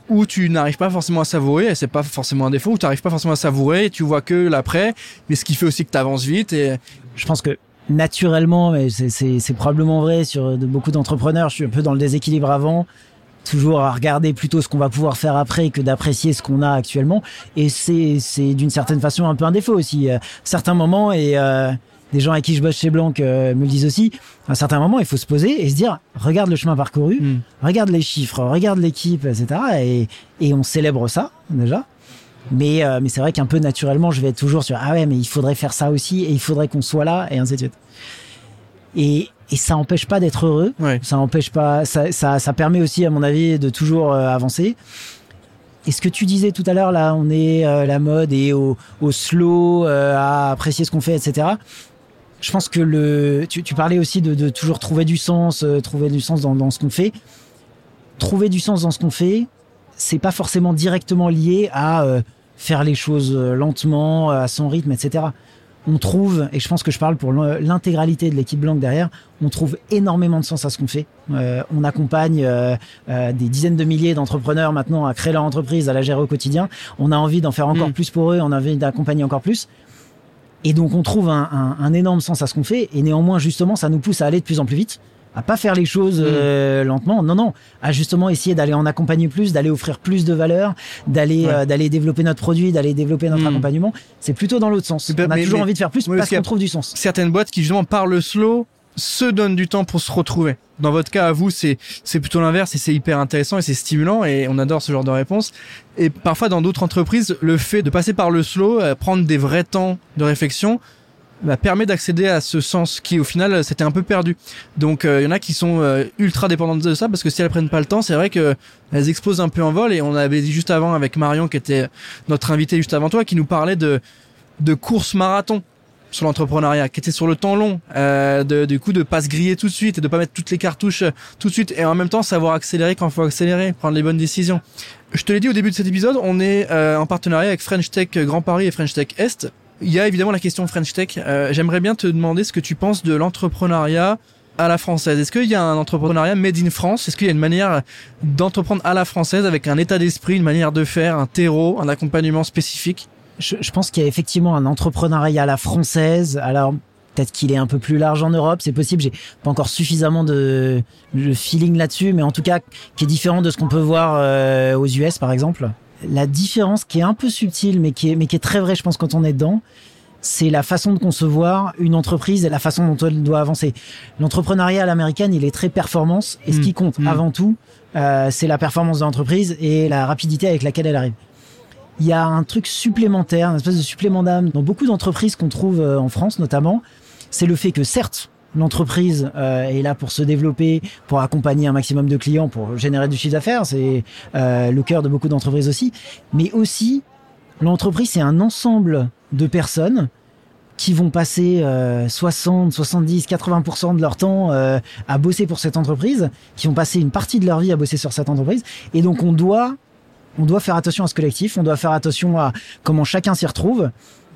où tu n'arrives pas forcément à savourer, et c'est pas forcément un défaut, où tu n'arrives pas forcément à savourer, et tu vois que l'après, mais ce qui fait aussi que tu avances vite. Et je pense que naturellement, mais c'est probablement vrai sur de beaucoup d'entrepreneurs, je suis un peu dans le déséquilibre avant, toujours à regarder plutôt ce qu'on va pouvoir faire après que d'apprécier ce qu'on a actuellement. Et c'est d'une certaine façon un peu un défaut aussi. Euh, certains moments, et euh, des gens avec qui je bosse chez Blanc euh, me le disent aussi, à un certain moment, il faut se poser et se dire, regarde le chemin parcouru, hmm. regarde les chiffres, regarde l'équipe, etc. Et, et on célèbre ça, déjà. Mais, euh, mais c'est vrai qu'un peu naturellement, je vais être toujours sur, ah ouais, mais il faudrait faire ça aussi, et il faudrait qu'on soit là, et ainsi de suite. Et, et ça n'empêche pas d'être heureux. Ça n'empêche pas, ça, ça, ça, permet aussi, à mon avis, de toujours euh, avancer. Et ce que tu disais tout à l'heure, là, on est la mode et au, au slow, à apprécier ce qu'on fait, etc je pense que le, tu, tu parlais aussi de, de, toujours trouver du sens, euh, trouver du sens dans, dans ce qu'on fait. Trouver du sens dans ce qu'on fait, c'est pas forcément directement lié à euh, faire les choses euh, lentement, à son rythme, etc. On trouve, et je pense que je parle pour l'intégralité de l'équipe blanche derrière, on trouve énormément de sens à ce qu'on fait. on accompagne des dizaines de milliers d'entrepreneurs maintenant à créer leur entreprise, à la gérer au quotidien. On a envie d'en faire encore mm. plus pour eux, on a envie d'accompagner encore plus. Et donc on trouve un, énorme sens à ce qu'on fait, et néanmoins justement ça nous pousse à aller de plus en plus vite, à pas faire les choses mm. euh, lentement, non non, à justement essayer d'aller en accompagner plus, d'aller offrir plus de valeur, d'aller euh, d'aller développer notre produit, d'aller développer notre mm. accompagnement. C'est plutôt dans l'autre sens. On a toujours envie de faire plus parce qu'on trouve du sens. Certaines boîtes qui justement parlent slow se donnent du temps pour se retrouver. Dans votre cas, à vous, c'est c'est plutôt l'inverse et c'est hyper intéressant et c'est stimulant et on adore ce genre de réponse. Et parfois, dans d'autres entreprises, le fait de passer par le slow, euh, prendre des vrais temps de réflexion, bah, permet d'accéder à ce sens qui, au final, c'était un peu perdu. Donc, il euh, y en a qui sont euh, ultra dépendantes de ça parce que si elles prennent pas le temps, c'est vrai que elles explosent un peu en vol. Et on avait dit juste avant avec Marion, qui était notre invité juste avant toi, qui nous parlait de de course marathon sur l'entrepreneuriat, qui était sur le temps long, euh, de, du coup de pas se griller tout de suite et de pas mettre toutes les cartouches euh, tout de suite et en même temps savoir accélérer quand faut accélérer, prendre les bonnes décisions. Je te l'ai dit au début de cet épisode, on est euh, en partenariat avec French Tech Grand Paris et French Tech Est. Il y a évidemment la question French Tech. Euh, J'aimerais bien te demander ce que tu penses de l'entrepreneuriat à la française. Est-ce qu'il y a un entrepreneuriat made in France? Est-ce qu'il y a une manière d'entreprendre à la française avec un état d'esprit, une manière de faire, un terreau, un accompagnement spécifique? Je, je pense qu'il y a effectivement un entrepreneuriat à la française. Alors peut-être qu'il est un peu plus large en Europe, c'est possible. J'ai pas encore suffisamment de, de feeling là-dessus, mais en tout cas qui est différent de ce qu'on peut voir euh, aux US par exemple. La différence qui est un peu subtile, mais qui est mais qui est très vraie, je pense, quand on est dedans, c'est la façon de concevoir une entreprise et la façon dont elle doit avancer. L'entrepreneuriat à l'américaine, il est très performance, et ce qui mmh. compte mmh. avant tout, euh, c'est la performance de l'entreprise et la rapidité avec laquelle elle arrive il y a un truc supplémentaire, une espèce de supplément d'âme dans beaucoup d'entreprises qu'on trouve euh, en France notamment. C'est le fait que certes, l'entreprise euh, est là pour se développer, pour accompagner un maximum de clients, pour générer du chiffre d'affaires. C'est euh, le cœur de beaucoup d'entreprises aussi. Mais aussi, l'entreprise, c'est un ensemble de personnes qui vont passer 60, 70, 80% de leur temps à bosser pour cette entreprise, qui vont passer une partie de leur vie à bosser sur cette entreprise. Et donc, on on doit faire attention à ce collectif, on doit faire attention à comment chacun s'y retrouve.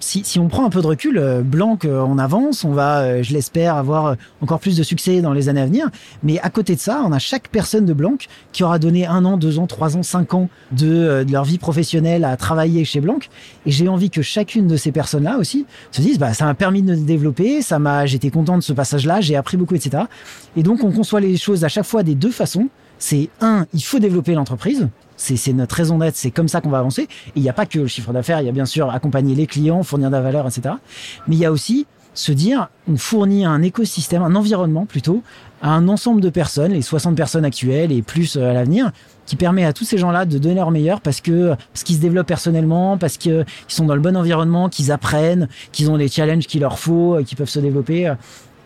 Si, on prend un peu de recul, euh, Blanc, euh, on avance, on va, euh, je l'espère, avoir encore plus de succès dans les années à venir. Mais à côté de ça, on a chaque personne de Blanc qui aura donné un an, deux ans, trois ans, cinq ans de, de leur vie professionnelle à travailler chez Blanc. Et j'ai envie que chacune de ces personnes-là aussi se dise, bah, ça m'a permis de me développer, ça m'a, j'étais content de ce passage-là, j'ai appris beaucoup, etc. Et donc, on conçoit les choses à chaque fois des deux façons. C'est un, il faut développer l'entreprise c'est notre raison d'être, c'est comme ça qu'on va avancer. Il n'y a pas que le chiffre d'affaires, il y a bien sûr accompagner les clients, fournir de la valeur, etc. Mais il y a aussi se dire, on fournit un écosystème, un environnement plutôt, à un ensemble de personnes, les 60 personnes actuelles et plus euh, à l'avenir, qui permet à tous ces gens-là de donner leur meilleur parce que parce qu'ils se développent personnellement, parce qu'ils sont dans le bon environnement, qu'ils apprennent, qu'ils ont les challenges qu'il leur faut, et qu'ils peuvent se développer.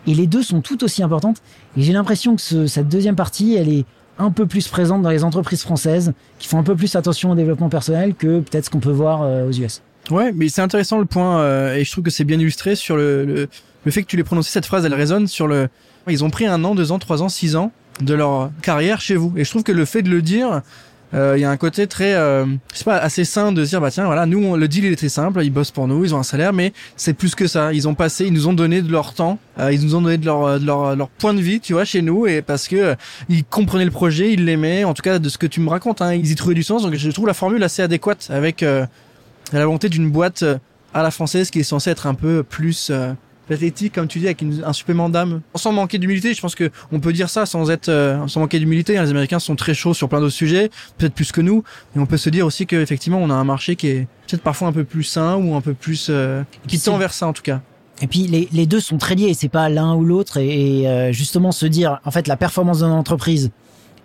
Et les deux sont tout aussi importantes. Et j'ai l'impression que cette deuxième partie, elle est un peu plus présente dans les entreprises françaises, qui font un peu plus attention au développement personnel que peut-être ce qu'on peut voir euh, aux US. Ouais, mais c'est intéressant le point, euh, et je trouve que c'est bien illustré sur le, le, fait que tu l'aies prononcé, cette phrase, elle résonne sur le... Ils ont pris un an, deux ans, trois ans, six ans de leur carrière chez vous. Et je trouve que le fait de le dire, il y a un côté très, euh, je sais pas, assez sain de dire bah tiens voilà, nous le deal il est très simple, ils bossent pour nous, ils ont un salaire, mais c'est plus que ça. Ils ont passé, ils nous ont donné de leur temps, euh, ils nous ont donné de leur, de leur leur point de vie, tu vois, chez nous, et parce que ils comprenaient le projet, ils l'aimaient. En tout cas de ce que tu me racontes, hein, ils y trouvaient du sens. Donc je trouve la formule assez adéquate avec la volonté d'une boîte à la française qui est censée être un peu plus pathétique, comme tu dis, avec un supplément d'âme. Sans manquer d'humilité, je pense que on peut dire ça sans être, euh, sans manquer d'humilité. Hein. Les Américains sont très chauds sur plein d'autres sujets, peut-être plus que nous, et on peut se dire aussi qu'effectivement, on a un marché qui est peut-être parfois un peu plus sain ou un peu plus euh, qui tend vers ça en tout cas. Et puis les, les deux sont très liés, c'est pas l'un ou l'autre. Et, et euh, justement se dire, en fait, la performance d'une entreprise,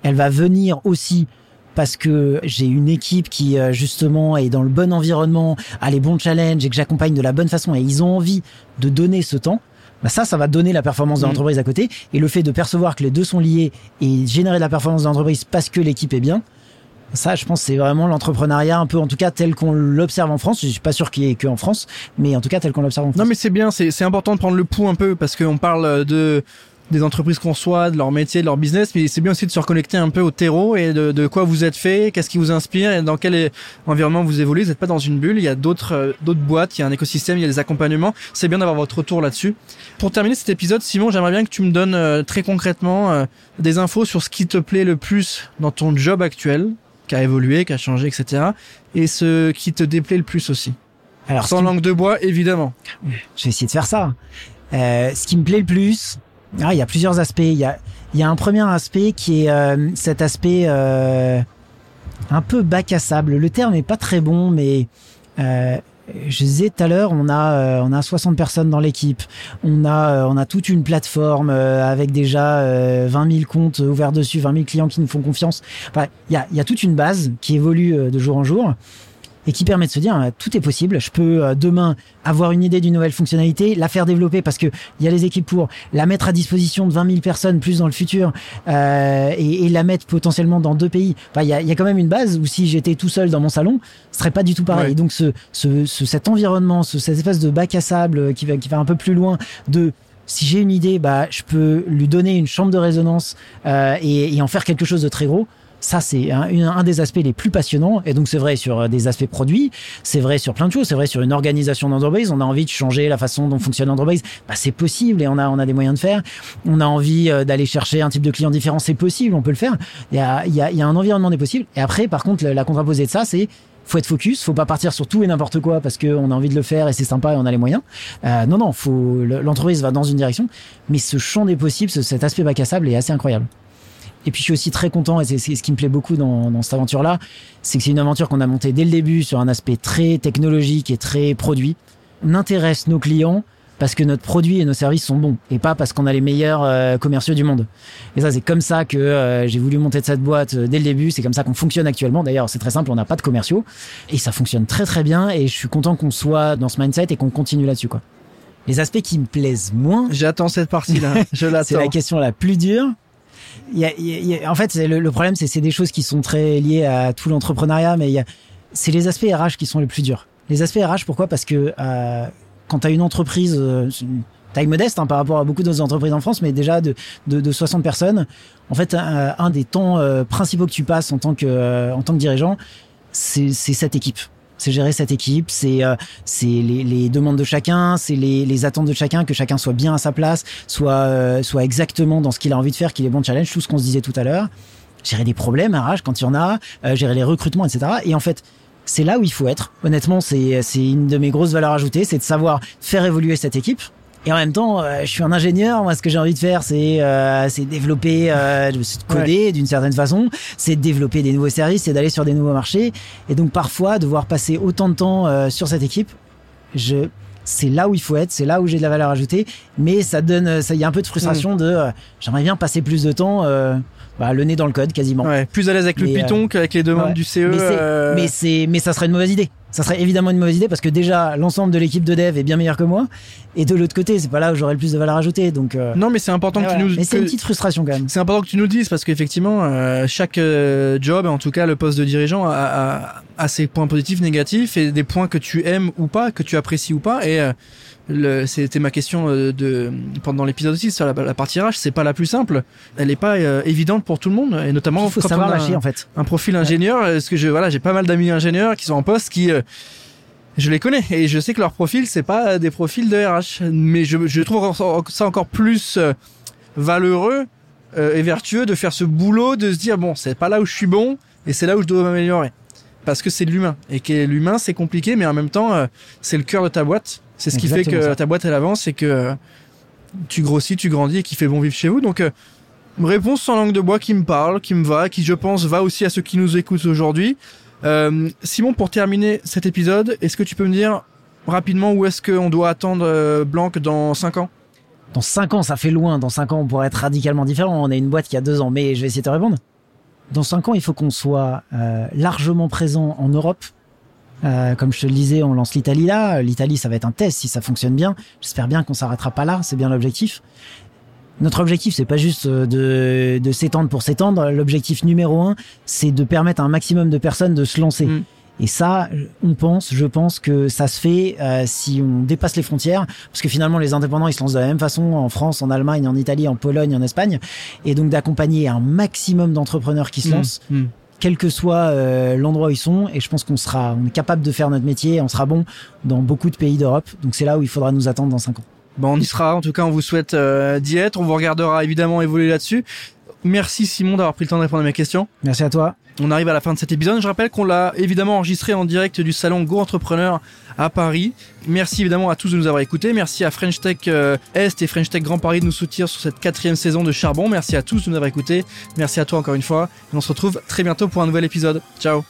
elle va venir aussi parce que j'ai une équipe qui euh, justement est dans le bon environnement, a les bons challenges et que j'accompagne de la bonne façon et ils ont envie de donner ce temps, bah ça, ça va donner la performance de mm. l'entreprise à côté. Et le fait de percevoir que les deux sont liés et générer de la performance de l'entreprise parce que l'équipe est bien, ça, je pense, c'est vraiment l'entrepreneuriat un peu, en tout cas, tel qu'on l'observe en France. Je suis pas sûr qu'il y ait que en France, mais en tout cas, tel qu'on l'observe en France. Non, mais c'est bien, c'est important de prendre le pouls un peu parce qu'on parle de des entreprises qu'on soit, de leur métier, de leur business, mais c'est bien aussi de se reconnecter un peu au terreau et de, de quoi vous êtes fait, qu'est-ce qui vous inspire et dans quel environnement vous évoluez. Vous n'êtes pas dans une bulle, il y a d'autres euh, d'autres boîtes, il y a un écosystème, il y a des accompagnements. C'est bien d'avoir votre retour là-dessus. Pour terminer cet épisode, Simon, j'aimerais bien que tu me donnes euh, très concrètement euh, des infos sur ce qui te plaît le plus dans ton job actuel, qui a évolué, qui a changé, etc. Et ce qui te déplaît le plus aussi. Alors, sans langue de bois, évidemment. Je vais essayer de faire ça. Euh, ce qui me plaît le plus, ah, il y a plusieurs aspects. Il y a, y a un premier aspect qui est euh, cet aspect euh, un peu bac à sable. Le terme est pas très bon, mais euh, je disais tout à l'heure, on a euh, on a 60 personnes dans l'équipe. On a euh, on a toute une plateforme avec déjà 20 000 comptes ouverts dessus, 20 000 clients qui nous font confiance. Enfin, il y a il y a toute une base qui évolue de jour en jour et qui permet de se dire euh, tout est possible. Je peux euh, demain avoir une idée d'une nouvelle fonctionnalité, la faire développer parce que il y a les équipes pour la mettre à disposition de 20 000 personnes plus dans le futur euh, et, et, la mettre potentiellement dans deux pays. Enfin, il y a, y a, quand même une base où si j'étais tout seul dans mon salon, ce serait pas du tout pareil. Et donc ce, ce, ce, cet environnement, ce, cette espèce de bac à sable qui va qui va un peu plus loin de si j'ai une idée, bah, je peux lui donner une chambre de résonance euh, et, et en faire quelque chose de très gros. Ça, c'est un, un, des aspects les plus passionnants. Et donc, c'est vrai sur euh, des aspects produits, c'est vrai sur plein de choses, c'est vrai sur une organisation d'entreprise. On a envie de changer la façon dont fonctionne l'entreprise. Bah, c'est possible et on a, on a des moyens de faire. On a envie euh, d'aller chercher un type de client différent. C'est possible, on peut le faire. Il y a, y a, y a un environnement des possibles. Et après, par contre, la, la contraposée de ça, c'est faut être focus, faut pas partir sur tout et n'importe quoi parce qu'on a envie de le faire et c'est sympa et on a les moyens. Euh, non, non, faut l'entreprise va dans une direction, mais ce champ des possibles, cet aspect bac à sable est assez incroyable. Et puis je suis aussi très content, et c'est ce qui me plaît beaucoup dans, dans cette aventure-là, c'est que c'est une aventure qu'on a montée dès le début sur un aspect très technologique et très produit. On intéresse nos clients parce que notre produit et nos services sont bons et pas parce qu'on a les meilleurs euh, commerciaux du monde. Et ça, c'est comme ça que euh, j'ai voulu monter de cette boîte euh, dès le début. C'est comme ça qu'on fonctionne actuellement. D'ailleurs, c'est très simple, on n'a pas de commerciaux et ça fonctionne très très bien. Et je suis content qu'on soit dans ce mindset et qu'on continue là-dessus, quoi. Les aspects qui me plaisent moins. J'attends cette partie-là. Je l'attends. c'est la question la plus dure en fait, le, problème, c'est c'est des choses qui sont très liées à tout l'entrepreneuriat, mais c'est les aspects RH qui sont les plus durs. Les aspects RH, pourquoi? Parce que euh, quand tu as une entreprise, euh, taille modeste hein, par rapport à beaucoup d'autres entreprises en France, mais déjà de, de, de 60 personnes, en fait, un, des temps euh, principaux que tu passes en tant que dirigeant, c'est cette équipe c'est gérer cette équipe, c'est euh, c'est les, demandes de chacun, c'est les, attentes de chacun, que chacun soit bien à sa place, soit euh, soit exactement dans ce qu'il a envie de faire, qu'il est bon challenge, tout ce qu'on se disait tout à l'heure. Gérer des problèmes, rage quand il y en a, euh, gérer les recrutements, etc. Et en fait, c'est là où il faut être. Honnêtement, c'est c'est une de mes grosses valeurs ajoutées, c'est de savoir faire évoluer cette équipe Et en même temps, euh, je suis un ingénieur. Moi, ce que j'ai envie de faire, c'est euh, c'est développer, euh, coder d'une certaine façon, c'est développer des nouveaux services, c'est d'aller sur des nouveaux marchés. Et donc parfois, devoir passer autant de temps euh, sur cette équipe, je c'est là où il faut être, c'est là où j'ai de la valeur ajoutée, mais ça donne, ça y a un peu de frustration de, euh, j'aimerais bien passer plus de temps, euh, bah, le nez dans le code quasiment. Ouais, plus à l'aise avec le Mais, Python qu'avec les demandes ouais. du CE. Mais c'est, euh, mais c'est, mais ça serait une mauvaise idée. Ça serait évidemment une mauvaise idée parce que déjà l'ensemble de l'équipe de dev est bien meilleur que moi, et de l'autre côté, c'est pas là où j'aurais le plus de valeur ajoutée. Donc, euh, Non, mais c'est important ouais, que tu nous. mais c'est une petite frustration quand même. C'est important que tu nous le dises parce qu'effectivement, euh, chaque euh, job, en tout cas le poste de dirigeant, a, a, a ses points positifs, négatifs et des points que tu aimes ou pas, que tu apprécies ou pas. Et euh, c'était ma question euh, de pendant l'épisode aussi sur la, la partie RH. C'est pas la plus simple. Elle est pas euh, évidente pour tout le monde et notamment Il faut quand savoir on a lâcher un, en fait. un profil ingénieur. Parce que je voilà, j'ai pas mal d'amis ingénieurs qui sont en poste qui euh, je les connais et je sais que leur profil c'est pas des profils de RH, mais je, je trouve ça encore plus euh, valeureux et vertueux de faire ce boulot, de se dire bon c'est pas là où je suis bon et c'est là où je dois m'améliorer parce que c'est de l'humain et que l'humain c'est compliqué mais en même temps c'est le cœur de ta boîte, c'est ce qui fait que ça. ta boîte elle avance et que tu grossis, tu grandis et qui fait bon vivre chez vous donc euh, réponse sans langue de bois qui me parle, qui me va, qui je pense va aussi à ceux qui nous écoutent aujourd'hui. Euh, Simon, pour terminer cet épisode, est-ce que tu peux me dire rapidement où est-ce qu'on doit attendre euh, Blanc dans 5 ans? Dans 5 ans, ça fait loin. Dans 5 ans, on pourrait être radicalement différent. On a une boîte qui a 2 ans, mais je vais essayer de te répondre. Dans 5 ans, il faut qu'on soit euh, largement présent en Europe. Euh, comme je te le disais, on lance l'Italie là. L'Italie, ça va être un test si ça fonctionne bien. J'espère bien qu'on s'arrêtera pas là. C'est bien l'objectif. Notre objectif, c'est pas juste euh, de, de s'étendre pour s'étendre. L'objectif numéro un, c'est de permettre à un maximum de personnes de se lancer. Mm. Et ça, on pense, je pense que ça se fait euh, si on dépasse les frontières, parce que finalement les indépendants ils se lancent de la même façon en France, en Allemagne, en Italie, en Pologne, en Espagne, et donc d'accompagner un maximum d'entrepreneurs qui se lancent, Mm. Quel que soit euh, l'endroit où ils sont. Et je pense qu'on sera, on est capable de faire notre métier, on sera bon dans beaucoup de pays d'Europe. Donc c'est là où il faudra nous attendre dans cinq ans. Bon, on y sera. En tout cas, on vous souhaite euh, d'y être. On vous regardera évidemment évoluer là-dessus. Merci Simon d'avoir pris le temps de répondre à mes questions. Merci à toi. On arrive à la fin de cet épisode. Je rappelle qu'on l'a évidemment enregistré en direct du salon Go Entrepreneur à Paris. Merci évidemment à tous de nous avoir écoutés. Merci à French Tech euh, Est et French Tech Grand Paris de nous soutenir sur cette quatrième saison de Charbon. Merci à tous de nous avoir écoutés. Merci à toi encore une fois. Et on se retrouve très bientôt pour un nouvel épisode. Ciao